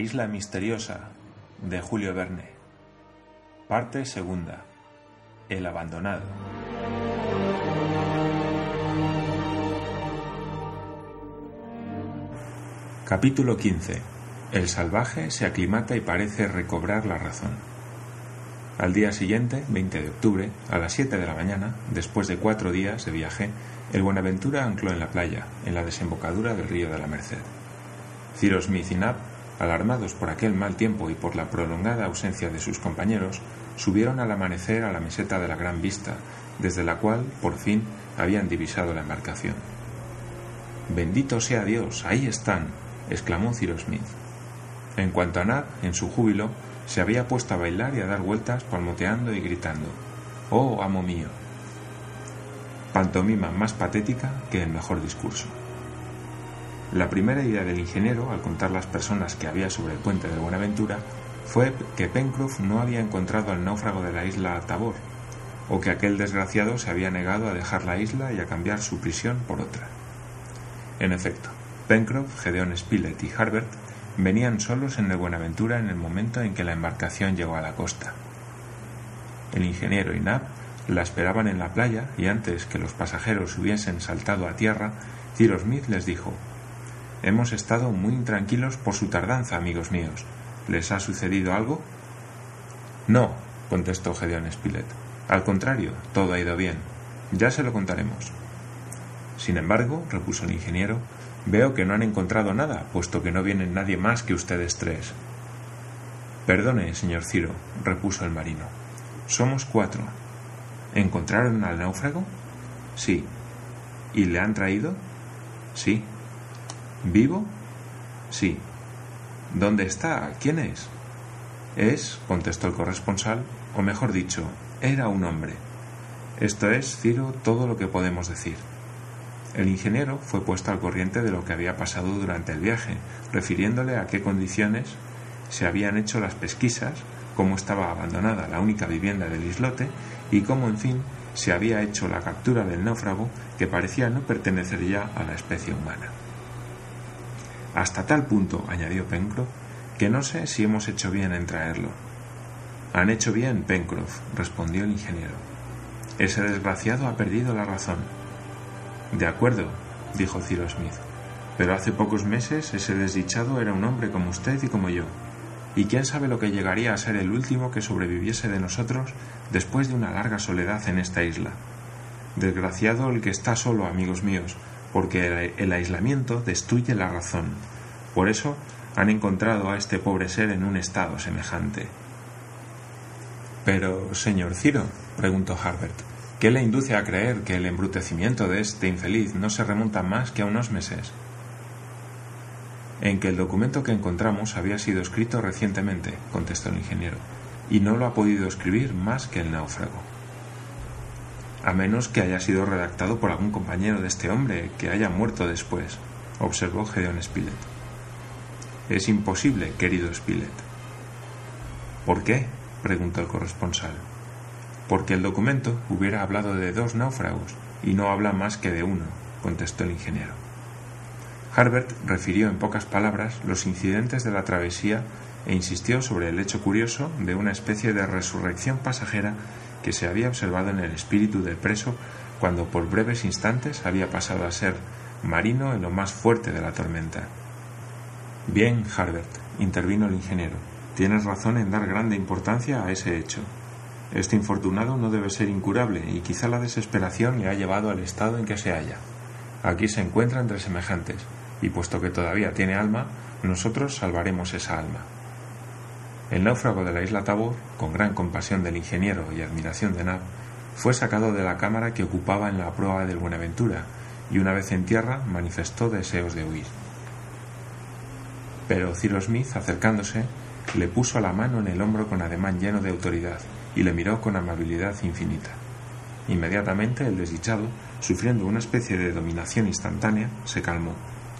isla misteriosa de Julio Verne. Parte segunda. El abandonado. Capítulo 15. El salvaje se aclimata y parece recobrar la razón. Al día siguiente, 20 de octubre, a las 7 de la mañana, después de cuatro días de viaje, el Buenaventura ancló en la playa, en la desembocadura del río de la Merced. Cyrus Smith y Nab alarmados por aquel mal tiempo y por la prolongada ausencia de sus compañeros, subieron al amanecer a la meseta de la Gran Vista, desde la cual, por fin, habían divisado la embarcación. Bendito sea Dios, ahí están, exclamó Cyrus Smith. En cuanto a Nab, en su júbilo, se había puesto a bailar y a dar vueltas palmoteando y gritando Oh, amo mío. Pantomima más patética que el mejor discurso. La primera idea del ingeniero, al contar las personas que había sobre el puente de Buenaventura, fue que Pencroff no había encontrado al náufrago de la isla Tabor, o que aquel desgraciado se había negado a dejar la isla y a cambiar su prisión por otra. En efecto, Pencroff, Gedeon Spilett y Harbert venían solos en el Buenaventura en el momento en que la embarcación llegó a la costa. El ingeniero y Nab la esperaban en la playa y antes que los pasajeros hubiesen saltado a tierra, Cyrus Smith les dijo Hemos estado muy intranquilos por su tardanza, amigos míos. ¿Les ha sucedido algo? No, contestó Gedeón Spilett. Al contrario, todo ha ido bien. Ya se lo contaremos. Sin embargo, repuso el ingeniero, veo que no han encontrado nada, puesto que no viene nadie más que ustedes tres. Perdone, señor Ciro, repuso el marino. Somos cuatro. ¿Encontraron al náufrago? Sí. ¿Y le han traído? Sí. ¿Vivo? Sí. ¿Dónde está? ¿Quién es? Es, contestó el corresponsal, o mejor dicho, era un hombre. Esto es, Ciro, todo lo que podemos decir. El ingeniero fue puesto al corriente de lo que había pasado durante el viaje, refiriéndole a qué condiciones se habían hecho las pesquisas, cómo estaba abandonada la única vivienda del islote y cómo, en fin, se había hecho la captura del náufrago que parecía no pertenecer ya a la especie humana. Hasta tal punto, añadió Pencroff, que no sé si hemos hecho bien en traerlo. Han hecho bien, Pencroff, respondió el ingeniero. Ese desgraciado ha perdido la razón. De acuerdo, dijo Cyrus Smith, pero hace pocos meses ese desdichado era un hombre como usted y como yo, y quién sabe lo que llegaría a ser el último que sobreviviese de nosotros después de una larga soledad en esta isla. Desgraciado el que está solo, amigos míos, porque el aislamiento destruye la razón. Por eso han encontrado a este pobre ser en un estado semejante. Pero, señor Ciro, preguntó Harbert, ¿qué le induce a creer que el embrutecimiento de este infeliz no se remonta más que a unos meses? En que el documento que encontramos había sido escrito recientemente, contestó el ingeniero, y no lo ha podido escribir más que el náufrago a menos que haya sido redactado por algún compañero de este hombre que haya muerto después, observó Gedeon Spilett. Es imposible, querido Spilett. ¿Por qué? preguntó el corresponsal. Porque el documento hubiera hablado de dos náufragos y no habla más que de uno, contestó el ingeniero. Harbert refirió en pocas palabras los incidentes de la travesía e insistió sobre el hecho curioso de una especie de resurrección pasajera que se había observado en el espíritu del preso cuando por breves instantes había pasado a ser marino en lo más fuerte de la tormenta. Bien, Harbert, intervino el ingeniero, tienes razón en dar grande importancia a ese hecho. Este infortunado no debe ser incurable y quizá la desesperación le ha llevado al estado en que se halla. Aquí se encuentra entre semejantes, y puesto que todavía tiene alma, nosotros salvaremos esa alma. El náufrago de la isla Tabor, con gran compasión del ingeniero y admiración de Nab, fue sacado de la cámara que ocupaba en la proa del Buenaventura y una vez en tierra manifestó deseos de huir. Pero Cyrus Smith, acercándose, le puso la mano en el hombro con ademán lleno de autoridad y le miró con amabilidad infinita. Inmediatamente el desdichado, sufriendo una especie de dominación instantánea, se calmó,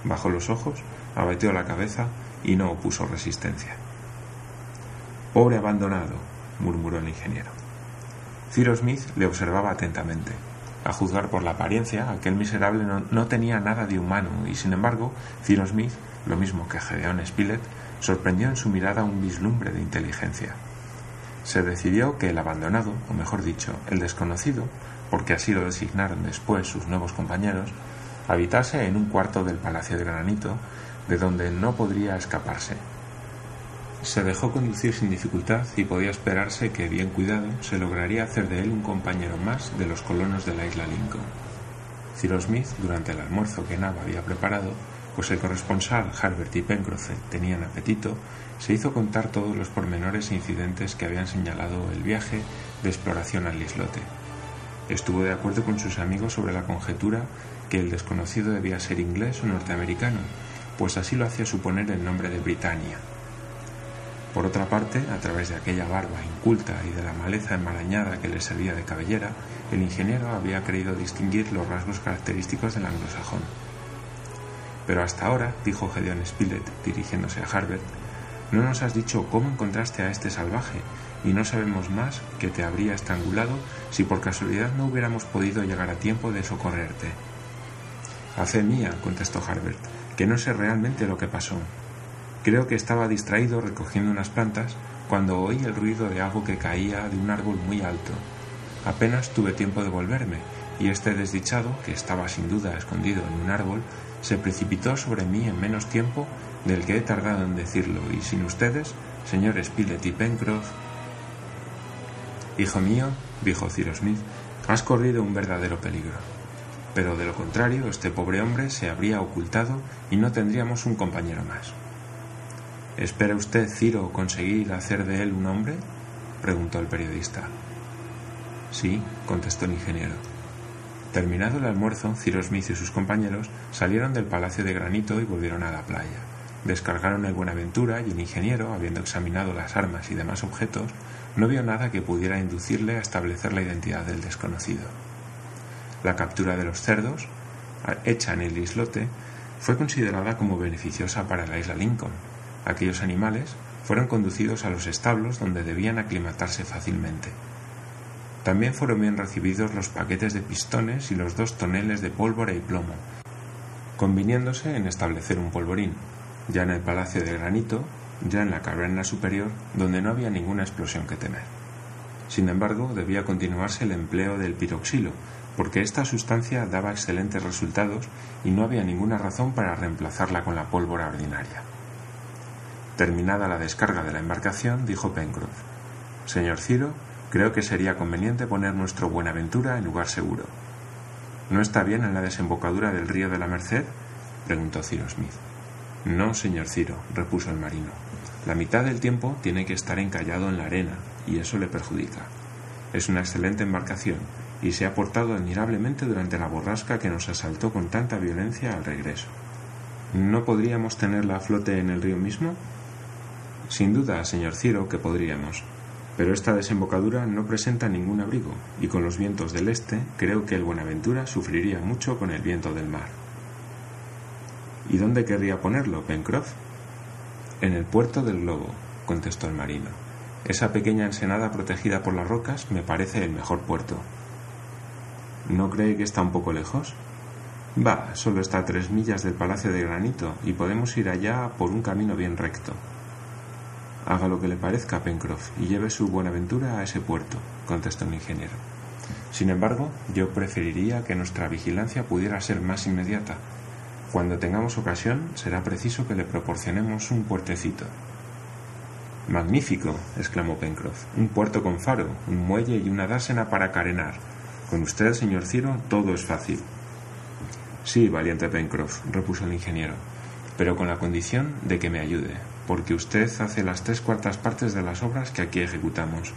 bajó los ojos, abatió la cabeza y no opuso resistencia. Pobre abandonado, murmuró el ingeniero. Cyrus Smith le observaba atentamente. A juzgar por la apariencia, aquel miserable no, tenía nada de humano y, sin embargo, Cyrus Smith, lo mismo que Gedeón Spilett, sorprendió en su mirada un vislumbre de inteligencia. Se decidió que el abandonado, o mejor dicho, el desconocido, porque así lo designaron después sus nuevos compañeros, habitase en un cuarto del Palacio de Granito, de donde no podría escaparse. Se dejó conducir sin dificultad y podía esperarse que, bien cuidado, se lograría hacer de él un compañero más de los colonos de la isla Lincoln. Cyrus Smith, durante el almuerzo que Nava había preparado, pues el corresponsal Harbert y Pencroff tenían apetito, se hizo contar todos los pormenores e incidentes que habían señalado el viaje de exploración al islote. Estuvo de acuerdo con sus amigos sobre la conjetura que el desconocido debía ser inglés o norteamericano, pues así lo hacía suponer el nombre de Britannia. Por otra parte, a través de aquella barba inculta y de la maleza enmarañada que le servía de cabellera, el ingeniero había creído distinguir los rasgos característicos del anglosajón. Pero hasta ahora, dijo Gedeon Spilett, dirigiéndose a Harbert, no nos has dicho cómo encontraste a este salvaje, y no sabemos más que te habría estrangulado si por casualidad no hubiéramos podido llegar a tiempo de socorrerte. A fe mía, contestó Harbert, que no sé realmente lo que pasó. Creo que estaba distraído recogiendo unas plantas cuando oí el ruido de algo que caía de un árbol muy alto. Apenas tuve tiempo de volverme, y este desdichado, que estaba sin duda escondido en un árbol, se precipitó sobre mí en menos tiempo del que he tardado en decirlo, y sin ustedes, señores Spilett y Pencroff. Hijo mío, dijo Cyrus Smith, has corrido un verdadero peligro. Pero de lo contrario, este pobre hombre se habría ocultado y no tendríamos un compañero más. ¿Espera usted, Ciro, conseguir hacer de él un hombre? preguntó el periodista. Sí, contestó el ingeniero. Terminado el almuerzo, Ciro Smith y sus compañeros salieron del Palacio de Granito y volvieron a la playa. Descargaron el Buenaventura y el ingeniero, habiendo examinado las armas y demás objetos, no vio nada que pudiera inducirle a establecer la identidad del desconocido. La captura de los cerdos, hecha en el islote, fue considerada como beneficiosa para la isla Lincoln. Aquellos animales fueron conducidos a los establos donde debían aclimatarse fácilmente. También fueron bien recibidos los paquetes de pistones y los dos toneles de pólvora y plomo, conviniéndose en establecer un polvorín, ya en el Palacio de Granito, ya en la caverna superior, donde no había ninguna explosión que temer. Sin embargo, debía continuarse el empleo del piroxilo, porque esta sustancia daba excelentes resultados y no había ninguna razón para reemplazarla con la pólvora ordinaria. Terminada la descarga de la embarcación, dijo Pencroff, Señor Ciro, Creo que sería conveniente poner nuestro Buenaventura en lugar seguro. ¿No está bien en la desembocadura del río de la Merced? preguntó Ciro Smith. No, señor Ciro, repuso el marino. La mitad del tiempo tiene que estar encallado en la arena, y eso le perjudica. Es una excelente embarcación, y se ha portado admirablemente durante la borrasca que nos asaltó con tanta violencia al regreso. ¿No podríamos tenerla a flote en el río mismo? Sin duda, señor Ciro, que podríamos, pero esta desembocadura no presenta ningún abrigo, y con los vientos del este creo que el Buenaventura sufriría mucho con el viento del mar. ¿Y dónde querría ponerlo, Pencroff? En el puerto del globo, contestó el marino. Esa pequeña ensenada protegida por las rocas me parece el mejor puerto. ¿No cree que está un poco lejos? Va, solo está a tres millas del Palacio de Granito y podemos ir allá por un camino bien recto. Haga lo que le parezca, Pencroff, y lleve su Buenaventura a ese puerto, contestó el ingeniero. Sin embargo, yo preferiría que nuestra vigilancia pudiera ser más inmediata. Cuando tengamos ocasión, será preciso que le proporcionemos un puertecito. Magnífico, exclamó Pencroff. Un puerto con faro, un muelle y una dársena para carenar. Con usted, señor Ciro, todo es fácil. Sí, valiente Pencroff, repuso el ingeniero, pero con la condición de que me ayude porque usted hace las tres cuartas partes de las obras que aquí ejecutamos.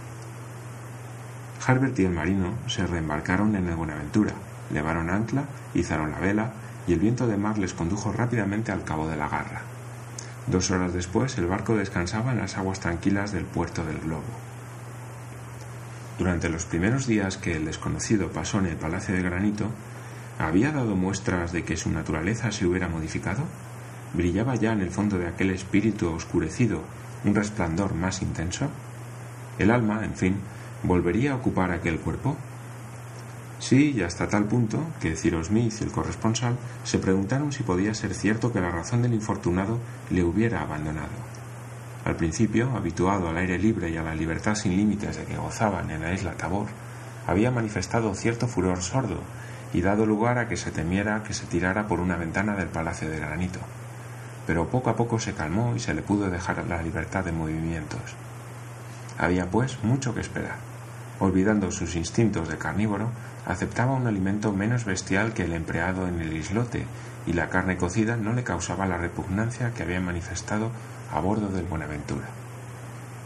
Harbert y el marino se reembarcaron en el Buenaventura, levaron ancla, izaron la vela, y el viento de mar les condujo rápidamente al cabo de la garra. Dos horas después el barco descansaba en las aguas tranquilas del puerto del globo. Durante los primeros días que el desconocido pasó en el Palacio de Granito, ¿había dado muestras de que su naturaleza se hubiera modificado? Brillaba ya en el fondo de aquel espíritu oscurecido un resplandor más intenso? ¿El alma, en fin, volvería a ocupar aquel cuerpo? Sí, y hasta tal punto que Cyrus Smith y el corresponsal se preguntaron si podía ser cierto que la razón del infortunado le hubiera abandonado. Al principio, habituado al aire libre y a la libertad sin límites de que gozaban en la isla Tabor, había manifestado cierto furor sordo y dado lugar a que se temiera que se tirara por una ventana del Palacio de Granito. Pero poco a poco se calmó y se le pudo dejar la libertad de movimientos. Había, pues, mucho que esperar. Olvidando sus instintos de carnívoro, aceptaba un alimento menos bestial que el empleado en el islote, y la carne cocida no le causaba la repugnancia que había manifestado a bordo del Buenaventura.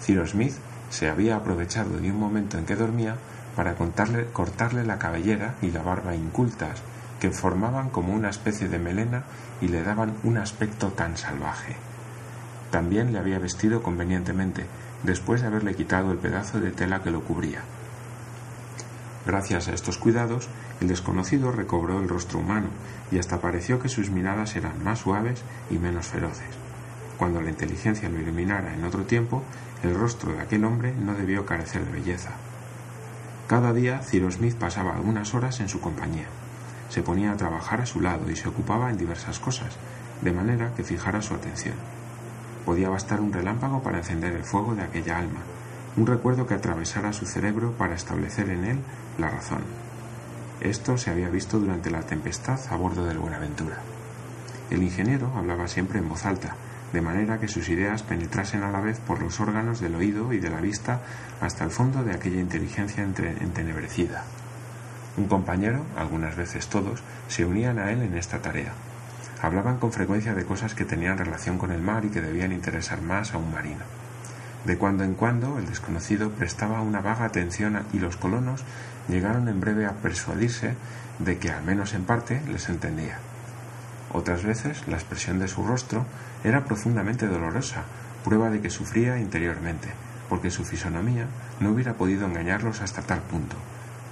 Cyrus Smith se había aprovechado de un momento en que dormía para cortarle la cabellera y la barba incultas, que formaban como una especie de melena y le daban un aspecto tan salvaje. También le había vestido convenientemente, después de haberle quitado el pedazo de tela que lo cubría. Gracias a estos cuidados, el desconocido recobró el rostro humano y hasta pareció que sus miradas eran más suaves y menos feroces. Cuando la inteligencia lo iluminara en otro tiempo, el rostro de aquel hombre no debió carecer de belleza. Cada día Cyrus Smith pasaba algunas horas en su compañía. Se ponía a trabajar a su lado y se ocupaba en diversas cosas, de manera que fijara su atención. Podía bastar un relámpago para encender el fuego de aquella alma, un recuerdo que atravesara su cerebro para establecer en él la razón. Esto se había visto durante la tempestad a bordo del Buenaventura. El ingeniero hablaba siempre en voz alta, de manera que sus ideas penetrasen a la vez por los órganos del oído y de la vista hasta el fondo de aquella inteligencia entenebrecida. Un compañero, algunas veces todos, se unían a él en esta tarea. Hablaban con frecuencia de cosas que tenían relación con el mar y que debían interesar más a un marino. De cuando en cuando el desconocido prestaba una vaga atención y los colonos llegaron en breve a persuadirse de que, al menos en parte, les entendía. Otras veces la expresión de su rostro era profundamente dolorosa, prueba de que sufría interiormente, porque su fisonomía no hubiera podido engañarlos hasta tal punto.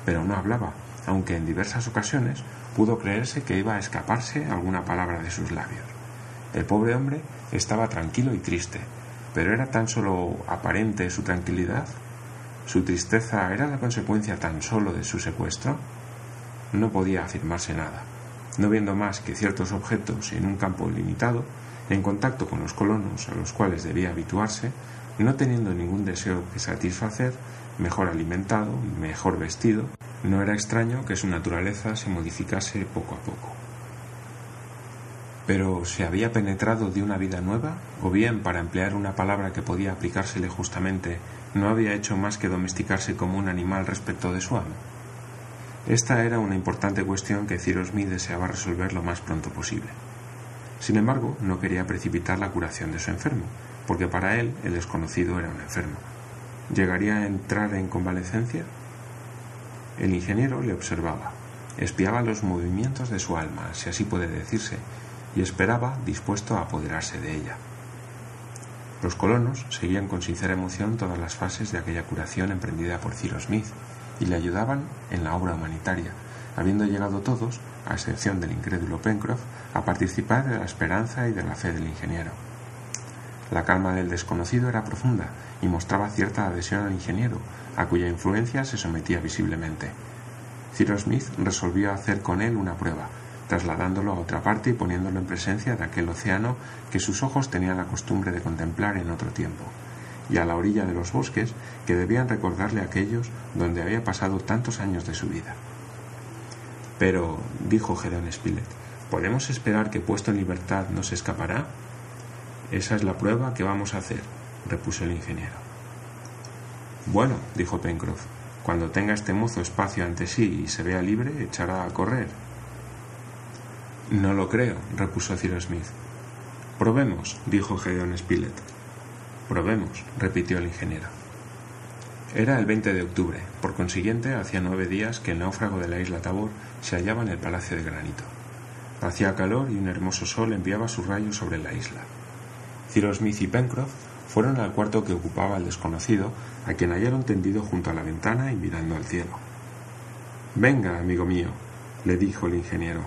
Pero no hablaba, aunque en diversas ocasiones pudo creerse que iba a escaparse alguna palabra de sus labios. El pobre hombre estaba tranquilo y triste, pero era tan solo aparente su tranquilidad. ¿Su tristeza era la consecuencia tan solo de su secuestro? No podía afirmarse nada no viendo más que ciertos objetos en un campo limitado, en contacto con los colonos a los cuales debía habituarse, no teniendo ningún deseo que satisfacer, mejor alimentado, mejor vestido, no era extraño que su naturaleza se modificase poco a poco. Pero ¿se había penetrado de una vida nueva? ¿O bien, para emplear una palabra que podía aplicársele justamente, no había hecho más que domesticarse como un animal respecto de su amo? Esta era una importante cuestión que Cyrus Smith deseaba resolver lo más pronto posible. Sin embargo, no quería precipitar la curación de su enfermo, porque para él el desconocido era un enfermo. ¿Llegaría a entrar en convalecencia? El ingeniero le observaba, espiaba los movimientos de su alma, si así puede decirse, y esperaba dispuesto a apoderarse de ella. Los colonos seguían con sincera emoción todas las fases de aquella curación emprendida por Cyrus Smith, y le ayudaban en la obra humanitaria, habiendo llegado todos, a excepción del incrédulo Pencroff, a participar de la esperanza y de la fe del ingeniero. La calma del desconocido era profunda y mostraba cierta adhesión al ingeniero, a cuya influencia se sometía visiblemente. Cyrus Smith resolvió hacer con él una prueba, trasladándolo a otra parte y poniéndolo en presencia de aquel océano que sus ojos tenían la costumbre de contemplar en otro tiempo y a la orilla de los bosques que debían recordarle aquellos donde había pasado tantos años de su vida. Pero, dijo Gedeón Spilett, ¿podemos esperar que puesto en libertad no se escapará? Esa es la prueba que vamos a hacer, repuso el ingeniero. Bueno, dijo Pencroff, cuando tenga este mozo espacio ante sí y se vea libre, echará a correr. No lo creo, repuso Cyrus Smith. Probemos, dijo Gedeón Spilett. Probemos, repitió el ingeniero. Era el 20 de octubre, por consiguiente hacía nueve días que el náufrago de la isla Tabor se hallaba en el Palacio de Granito. Hacía calor y un hermoso sol enviaba sus rayos sobre la isla. Cyrus Smith y Pencroff fueron al cuarto que ocupaba el desconocido, a quien hallaron tendido junto a la ventana y mirando al cielo. Venga, amigo mío, le dijo el ingeniero.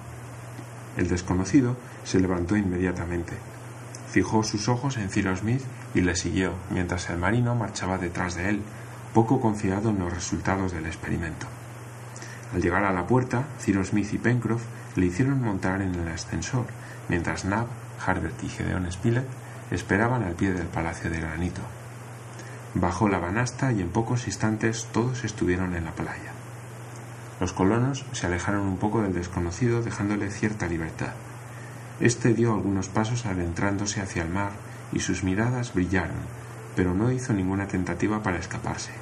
El desconocido se levantó inmediatamente. Fijó sus ojos en Cyrus Smith y le siguió, mientras el marino marchaba detrás de él, poco confiado en los resultados del experimento. Al llegar a la puerta, Cyrus Smith y Pencroff le hicieron montar en el ascensor, mientras Nab, Harbert y Gedeon Spilett esperaban al pie del palacio de granito. Bajó la banasta y en pocos instantes todos estuvieron en la playa. Los colonos se alejaron un poco del desconocido dejándole cierta libertad. Este dio algunos pasos adentrándose hacia el mar y sus miradas brillaron, pero no hizo ninguna tentativa para escaparse.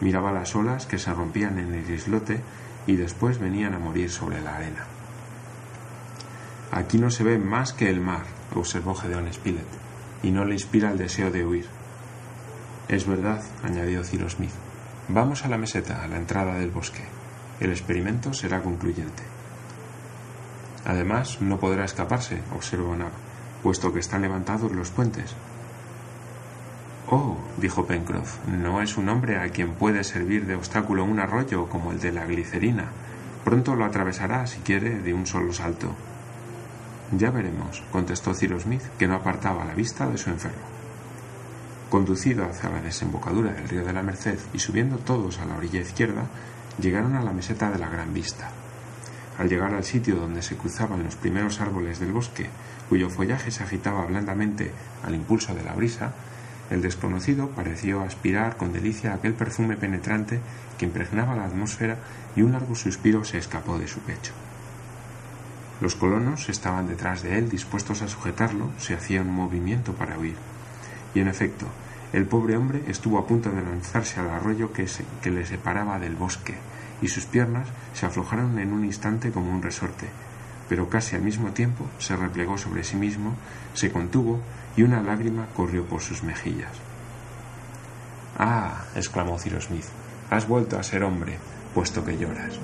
Miraba las olas que se rompían en el islote y después venían a morir sobre la arena. Aquí no se ve más que el mar, observó Gedeón Spilett, y no le inspira el deseo de huir. Es verdad, añadió Cyrus Smith. Vamos a la meseta, a la entrada del bosque. El experimento será concluyente. Además, no podrá escaparse, observó Nab, puesto que están levantados los puentes. Oh, dijo Pencroff, no es un hombre a quien puede servir de obstáculo un arroyo como el de la glicerina. Pronto lo atravesará, si quiere, de un solo salto. Ya veremos, contestó Cyrus Smith, que no apartaba la vista de su enfermo. Conducido hacia la desembocadura del río de la Merced y subiendo todos a la orilla izquierda, llegaron a la meseta de la Gran Vista. Al llegar al sitio donde se cruzaban los primeros árboles del bosque, cuyo follaje se agitaba blandamente al impulso de la brisa, el desconocido pareció aspirar con delicia aquel perfume penetrante que impregnaba la atmósfera y un largo suspiro se escapó de su pecho. Los colonos estaban detrás de él dispuestos a sujetarlo si hacía un movimiento para huir. Y en efecto, el pobre hombre estuvo a punto de lanzarse al arroyo que, le separaba del bosque, y sus piernas se aflojaron en un instante como un resorte, pero casi al mismo tiempo se replegó sobre sí mismo, se contuvo y una lágrima corrió por sus mejillas. Ah, exclamó Cyrus Smith, has vuelto a ser hombre, puesto que lloras.